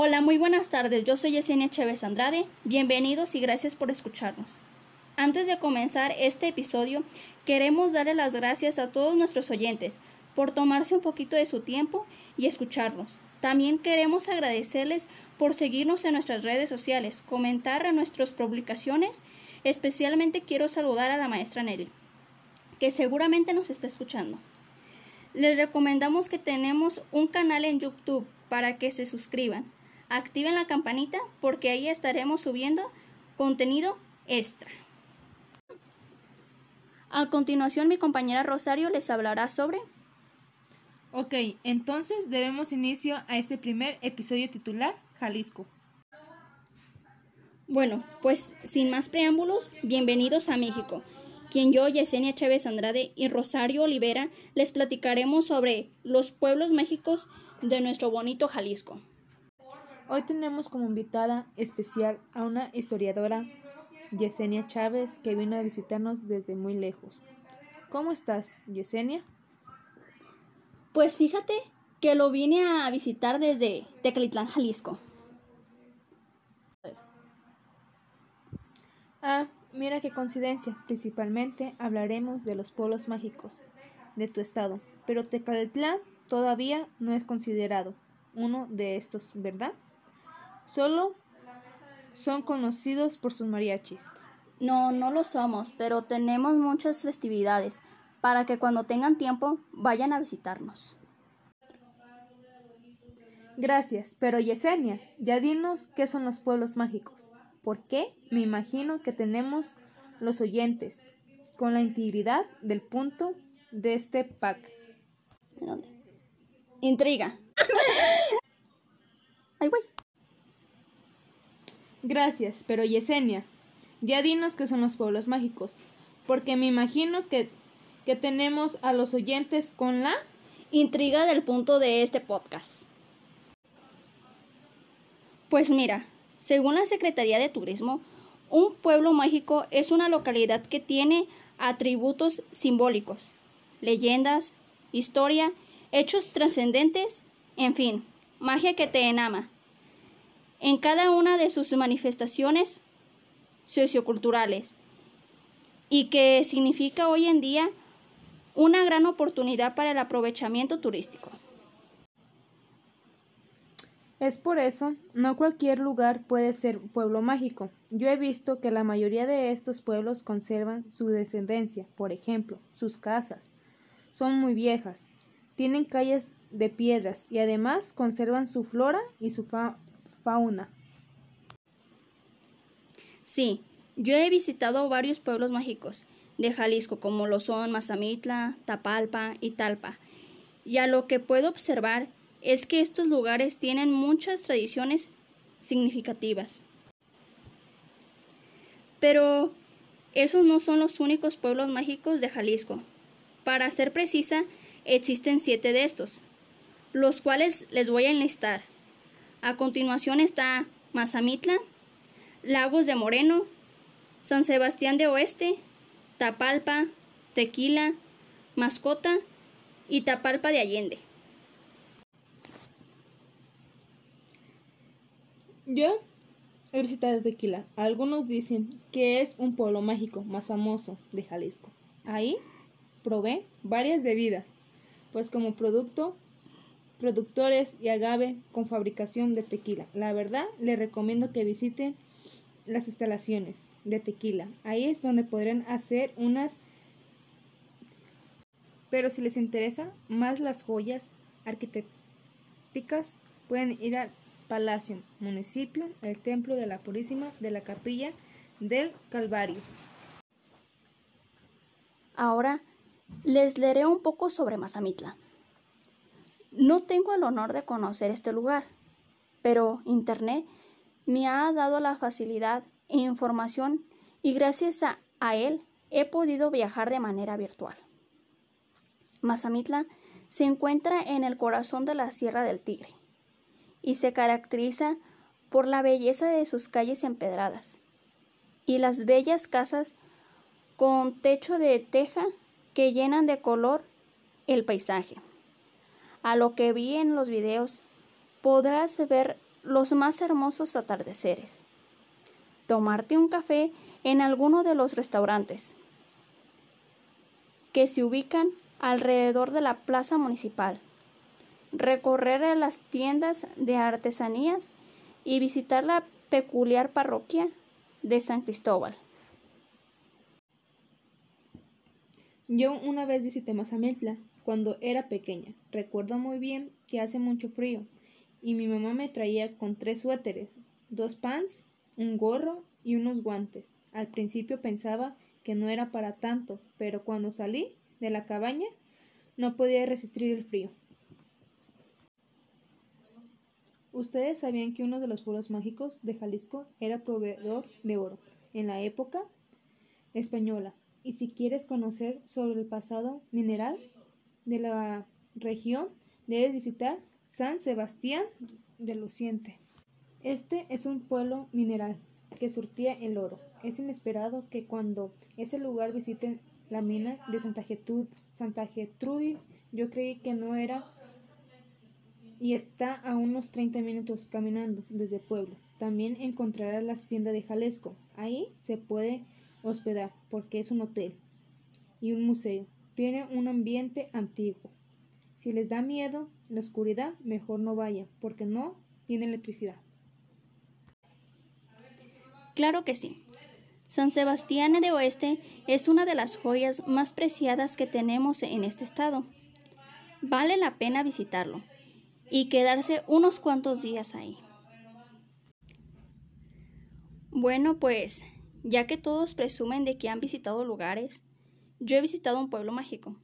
Hola, muy buenas tardes. Yo soy Yesenia Chévez Andrade. Bienvenidos y gracias por escucharnos. Antes de comenzar este episodio, queremos darle las gracias a todos nuestros oyentes por tomarse un poquito de su tiempo y escucharnos. También queremos agradecerles por seguirnos en nuestras redes sociales, comentar en nuestras publicaciones. Especialmente quiero saludar a la maestra Nelly, que seguramente nos está escuchando. Les recomendamos que tenemos un canal en YouTube para que se suscriban. Activen la campanita porque ahí estaremos subiendo contenido extra. A continuación mi compañera Rosario les hablará sobre... Ok, entonces debemos inicio a este primer episodio titular Jalisco. Bueno, pues sin más preámbulos, bienvenidos a México, quien yo, Yesenia Chávez Andrade y Rosario Olivera les platicaremos sobre los pueblos mágicos de nuestro bonito Jalisco. Hoy tenemos como invitada especial a una historiadora, Yesenia Chávez, que vino a visitarnos desde muy lejos. ¿Cómo estás, Yesenia? Pues fíjate que lo vine a visitar desde Tecalitlán, Jalisco. Ah, mira qué coincidencia. Principalmente hablaremos de los pueblos mágicos de tu estado, pero Tecalitlán todavía no es considerado uno de estos, ¿verdad? Solo son conocidos por sus mariachis. No, no lo somos, pero tenemos muchas festividades para que cuando tengan tiempo vayan a visitarnos. Gracias, pero Yesenia, ya dinos qué son los pueblos mágicos. ¿Por qué? Me imagino que tenemos los oyentes con la integridad del punto de este pack. ¿Dónde? Intriga. Ay, güey. Gracias, pero Yesenia, ya dinos qué son los pueblos mágicos, porque me imagino que, que tenemos a los oyentes con la intriga del punto de este podcast. Pues mira, según la Secretaría de Turismo, un pueblo mágico es una localidad que tiene atributos simbólicos, leyendas, historia, hechos trascendentes, en fin, magia que te enama. En cada una de sus manifestaciones socioculturales y que significa hoy en día una gran oportunidad para el aprovechamiento turístico. Es por eso, no cualquier lugar puede ser pueblo mágico. Yo he visto que la mayoría de estos pueblos conservan su descendencia, por ejemplo, sus casas. Son muy viejas, tienen calles de piedras y además conservan su flora y su fauna. Sí, yo he visitado varios pueblos mágicos de Jalisco, como lo son Mazamitla, Tapalpa y Talpa, y a lo que puedo observar es que estos lugares tienen muchas tradiciones significativas. Pero esos no son los únicos pueblos mágicos de Jalisco. Para ser precisa, existen siete de estos, los cuales les voy a enlistar. A continuación está Mazamitla, Lagos de Moreno, San Sebastián de Oeste, Tapalpa, Tequila, Mascota y Tapalpa de Allende. Yo he visitado Tequila. Algunos dicen que es un pueblo mágico más famoso de Jalisco. Ahí probé varias bebidas, pues como producto, productores y agave con fabricación de tequila. La verdad, les recomiendo que visiten las instalaciones de tequila. Ahí es donde podrán hacer unas... Pero si les interesa más las joyas arquitectónicas, pueden ir al Palacio, municipio, el Templo de la Purísima de la Capilla del Calvario. Ahora les leeré un poco sobre Mazamitla. No tengo el honor de conocer este lugar, pero Internet me ha dado la facilidad e información y gracias a, él he podido viajar de manera virtual. Mazamitla se encuentra en el corazón de la Sierra del Tigre y se caracteriza por la belleza de sus calles empedradas y las bellas casas con techo de teja que llenan de color el paisaje. A lo que vi en los videos, podrás ver los más hermosos atardeceres, tomarte un café en alguno de los restaurantes que se ubican alrededor de la plaza municipal, recorrer las tiendas de artesanías y visitar la peculiar parroquia de San Cristóbal. Yo una vez visité Mazamitla cuando era pequeña. Recuerdo muy bien que hace mucho frío y mi mamá me traía con tres suéteres, dos pants, un gorro y unos guantes. Al principio pensaba que no era para tanto, pero cuando salí de la cabaña no podía resistir el frío. ¿Ustedes sabían que uno de los pueblos mágicos de Jalisco era proveedor de oro en la época española? Y si quieres conocer sobre el pasado mineral de la región, debes visitar San Sebastián de Luciente. Este es un pueblo mineral que surtía el oro. Es inesperado que cuando ese lugar visiten la mina de Santa, Santa Getrudis, yo creí que no era y está a unos 30 minutos caminando desde pueblo. También encontrarás la hacienda de Jalisco. Ahí se puede hospedar porque es un hotel y un museo. Tiene un ambiente antiguo. Si les da miedo la oscuridad, mejor no vaya porque no tiene electricidad. Claro que sí. San Sebastián de Oeste es una de las joyas más preciadas que tenemos en este estado. Vale la pena visitarlo y quedarse unos cuantos días ahí. Bueno, pues ya que todos presumen de que han visitado lugares, yo he visitado un pueblo mágico.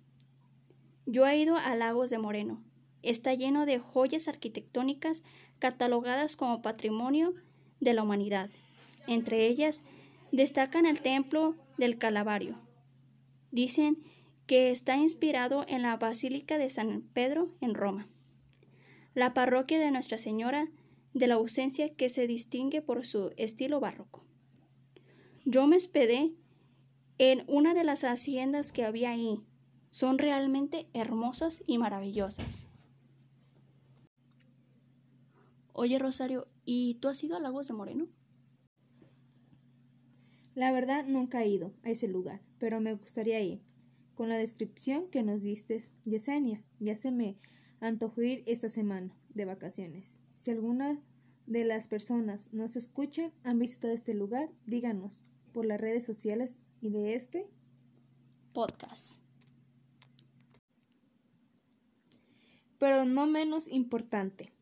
Yo he ido a Lagos de Moreno. Está lleno de joyas arquitectónicas catalogadas como patrimonio de la humanidad. Entre ellas destacan el templo del Calvario. Dicen que está inspirado en la Basílica de San Pedro en Roma. La parroquia de Nuestra Señora de la Ausencia que se distingue por su estilo barroco. Yo me hospedé en una de las haciendas que había ahí. Son realmente hermosas y maravillosas. Oye, Rosario, ¿y tú has ido a Lagos de Moreno? La verdad nunca he ido a ese lugar, pero me gustaría ir. Con la descripción que nos diste, Yesenia, ya se me antojó ir esta semana de vacaciones. Si alguna de las personas nos escuchan, han visitado este lugar, díganos por las redes sociales y de este podcast. Pero no menos importante,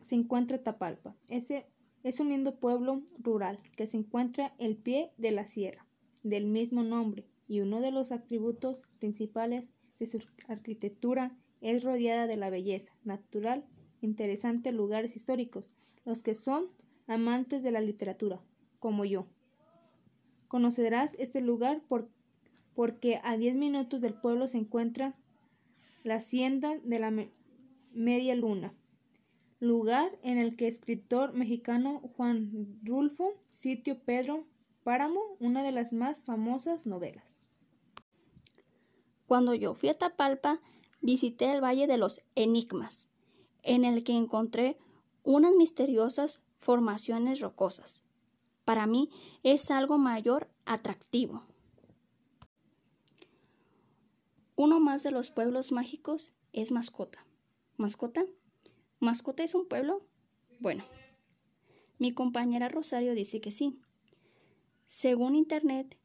se encuentra Tapalpa. Ese es un lindo pueblo rural que se encuentra el pie de la sierra, del mismo nombre, y uno de los atributos principales de su arquitectura es rodeada de la belleza natural, interesantes lugares históricos, los que son amantes de la literatura, como yo. Conocerás este lugar por, porque a diez minutos del pueblo se encuentra la hacienda de la Media Luna, lugar en el que escritor mexicano Juan Rulfo sitio Pedro Páramo, una de las más famosas novelas. Cuando yo fui a Tapalpa, visité el Valle de los Enigmas, en el que encontré unas misteriosas formaciones rocosas para mí es algo mayor atractivo. Uno más de los pueblos mágicos es Mascota. ¿Mascota? ¿Mascota es un pueblo? Bueno, mi compañera Rosario dice que sí. Según Internet,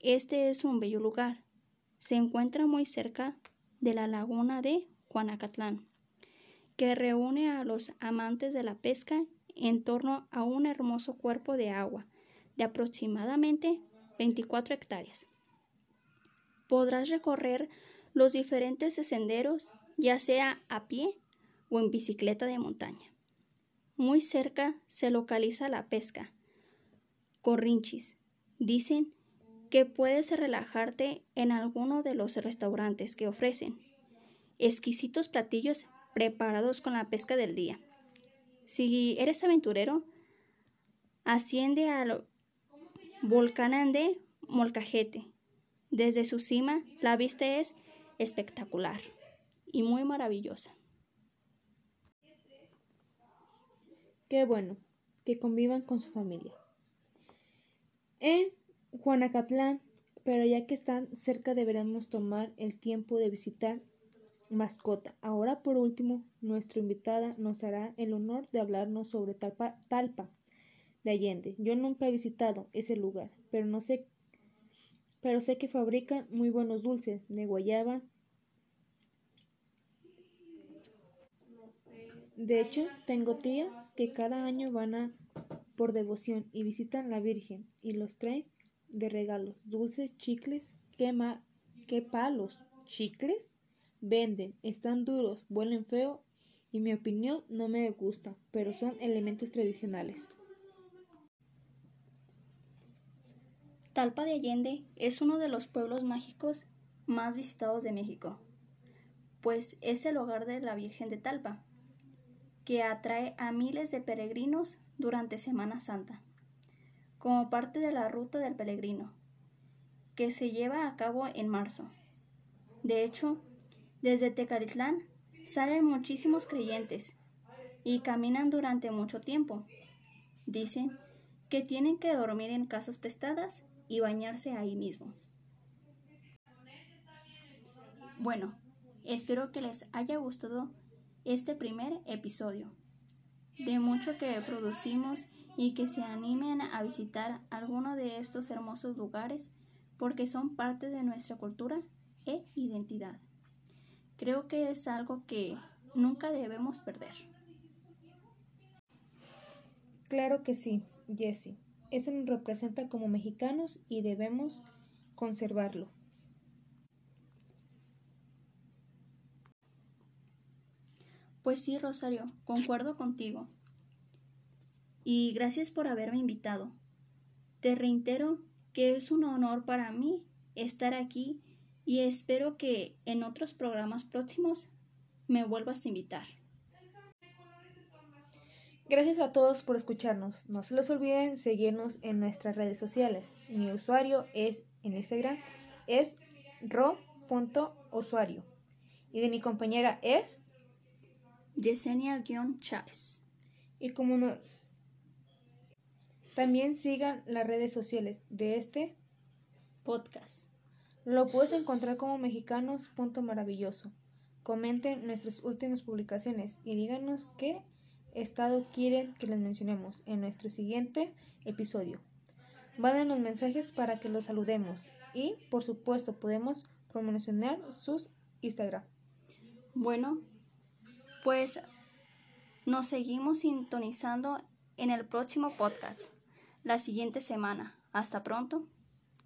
este es un bello lugar. Se encuentra muy cerca de la laguna de Juanacatlán, que reúne a los amantes de la pesca en torno a un hermoso cuerpo de agua de aproximadamente 24 hectáreas. Podrás recorrer los diferentes senderos, ya sea a pie o en bicicleta de montaña. Muy cerca se localiza la pesca. Corrinchis. Dicen que puedes relajarte en alguno de los restaurantes que ofrecen exquisitos platillos preparados con la pesca del día. Si eres aventurero, asciende al volcán de Molcajete. Desde su cima la vista es espectacular y muy maravillosa. Qué bueno, que convivan con su familia. En Juanacatlán, pero ya que están cerca deberemos tomar el tiempo de visitar mascota. Ahora por último, nuestra invitada nos hará el honor de hablarnos sobre Talpa, Talpa de Allende. Yo nunca he visitado ese lugar, pero no sé pero sé que fabrican muy buenos dulces de guayaba. De hecho, tengo tías que cada año van a por devoción y visitan la Virgen y los traen de regalo dulces, chicles, qué, qué palos, chicles venden, están duros, huelen feo y mi opinión no me gusta, pero son elementos tradicionales. Talpa de Allende es uno de los pueblos mágicos más visitados de México, pues es el hogar de la Virgen de Talpa, que atrae a miles de peregrinos durante Semana Santa, como parte de la ruta del peregrino, que se lleva a cabo en marzo. De hecho, desde Tecalitlán salen muchísimos creyentes y caminan durante mucho tiempo. Dicen que tienen que dormir en casas prestadas y bañarse ahí mismo. Bueno, espero que les haya gustado este primer episodio. De mucho que producimos y que se animen a visitar alguno de estos hermosos lugares porque son parte de nuestra cultura e identidad. Creo que es algo que nunca debemos perder. Claro que sí, Jessie. Eso nos representa como mexicanos y debemos conservarlo. Pues sí, Rosario, concuerdo contigo. Y gracias por haberme invitado. Te reitero que es un honor para mí estar aquí y espero que en otros programas próximos me vuelvas a invitar. Gracias a todos por escucharnos. No se les olviden seguirnos en nuestras redes sociales. Mi usuario es en Instagram es ro.usuario y de mi compañera es Yesenia-Chávez. Y como no, también sigan las redes sociales de este podcast. Lo puedes encontrar como mexicanos. Maravilloso. Comenten nuestras últimas publicaciones y díganos qué estado quieren que les mencionemos en nuestro siguiente episodio. Manden mensajes para que los saludemos y, por supuesto, podemos promocionar sus Instagram. Bueno, pues nos seguimos sintonizando en el próximo podcast la siguiente semana. Hasta pronto.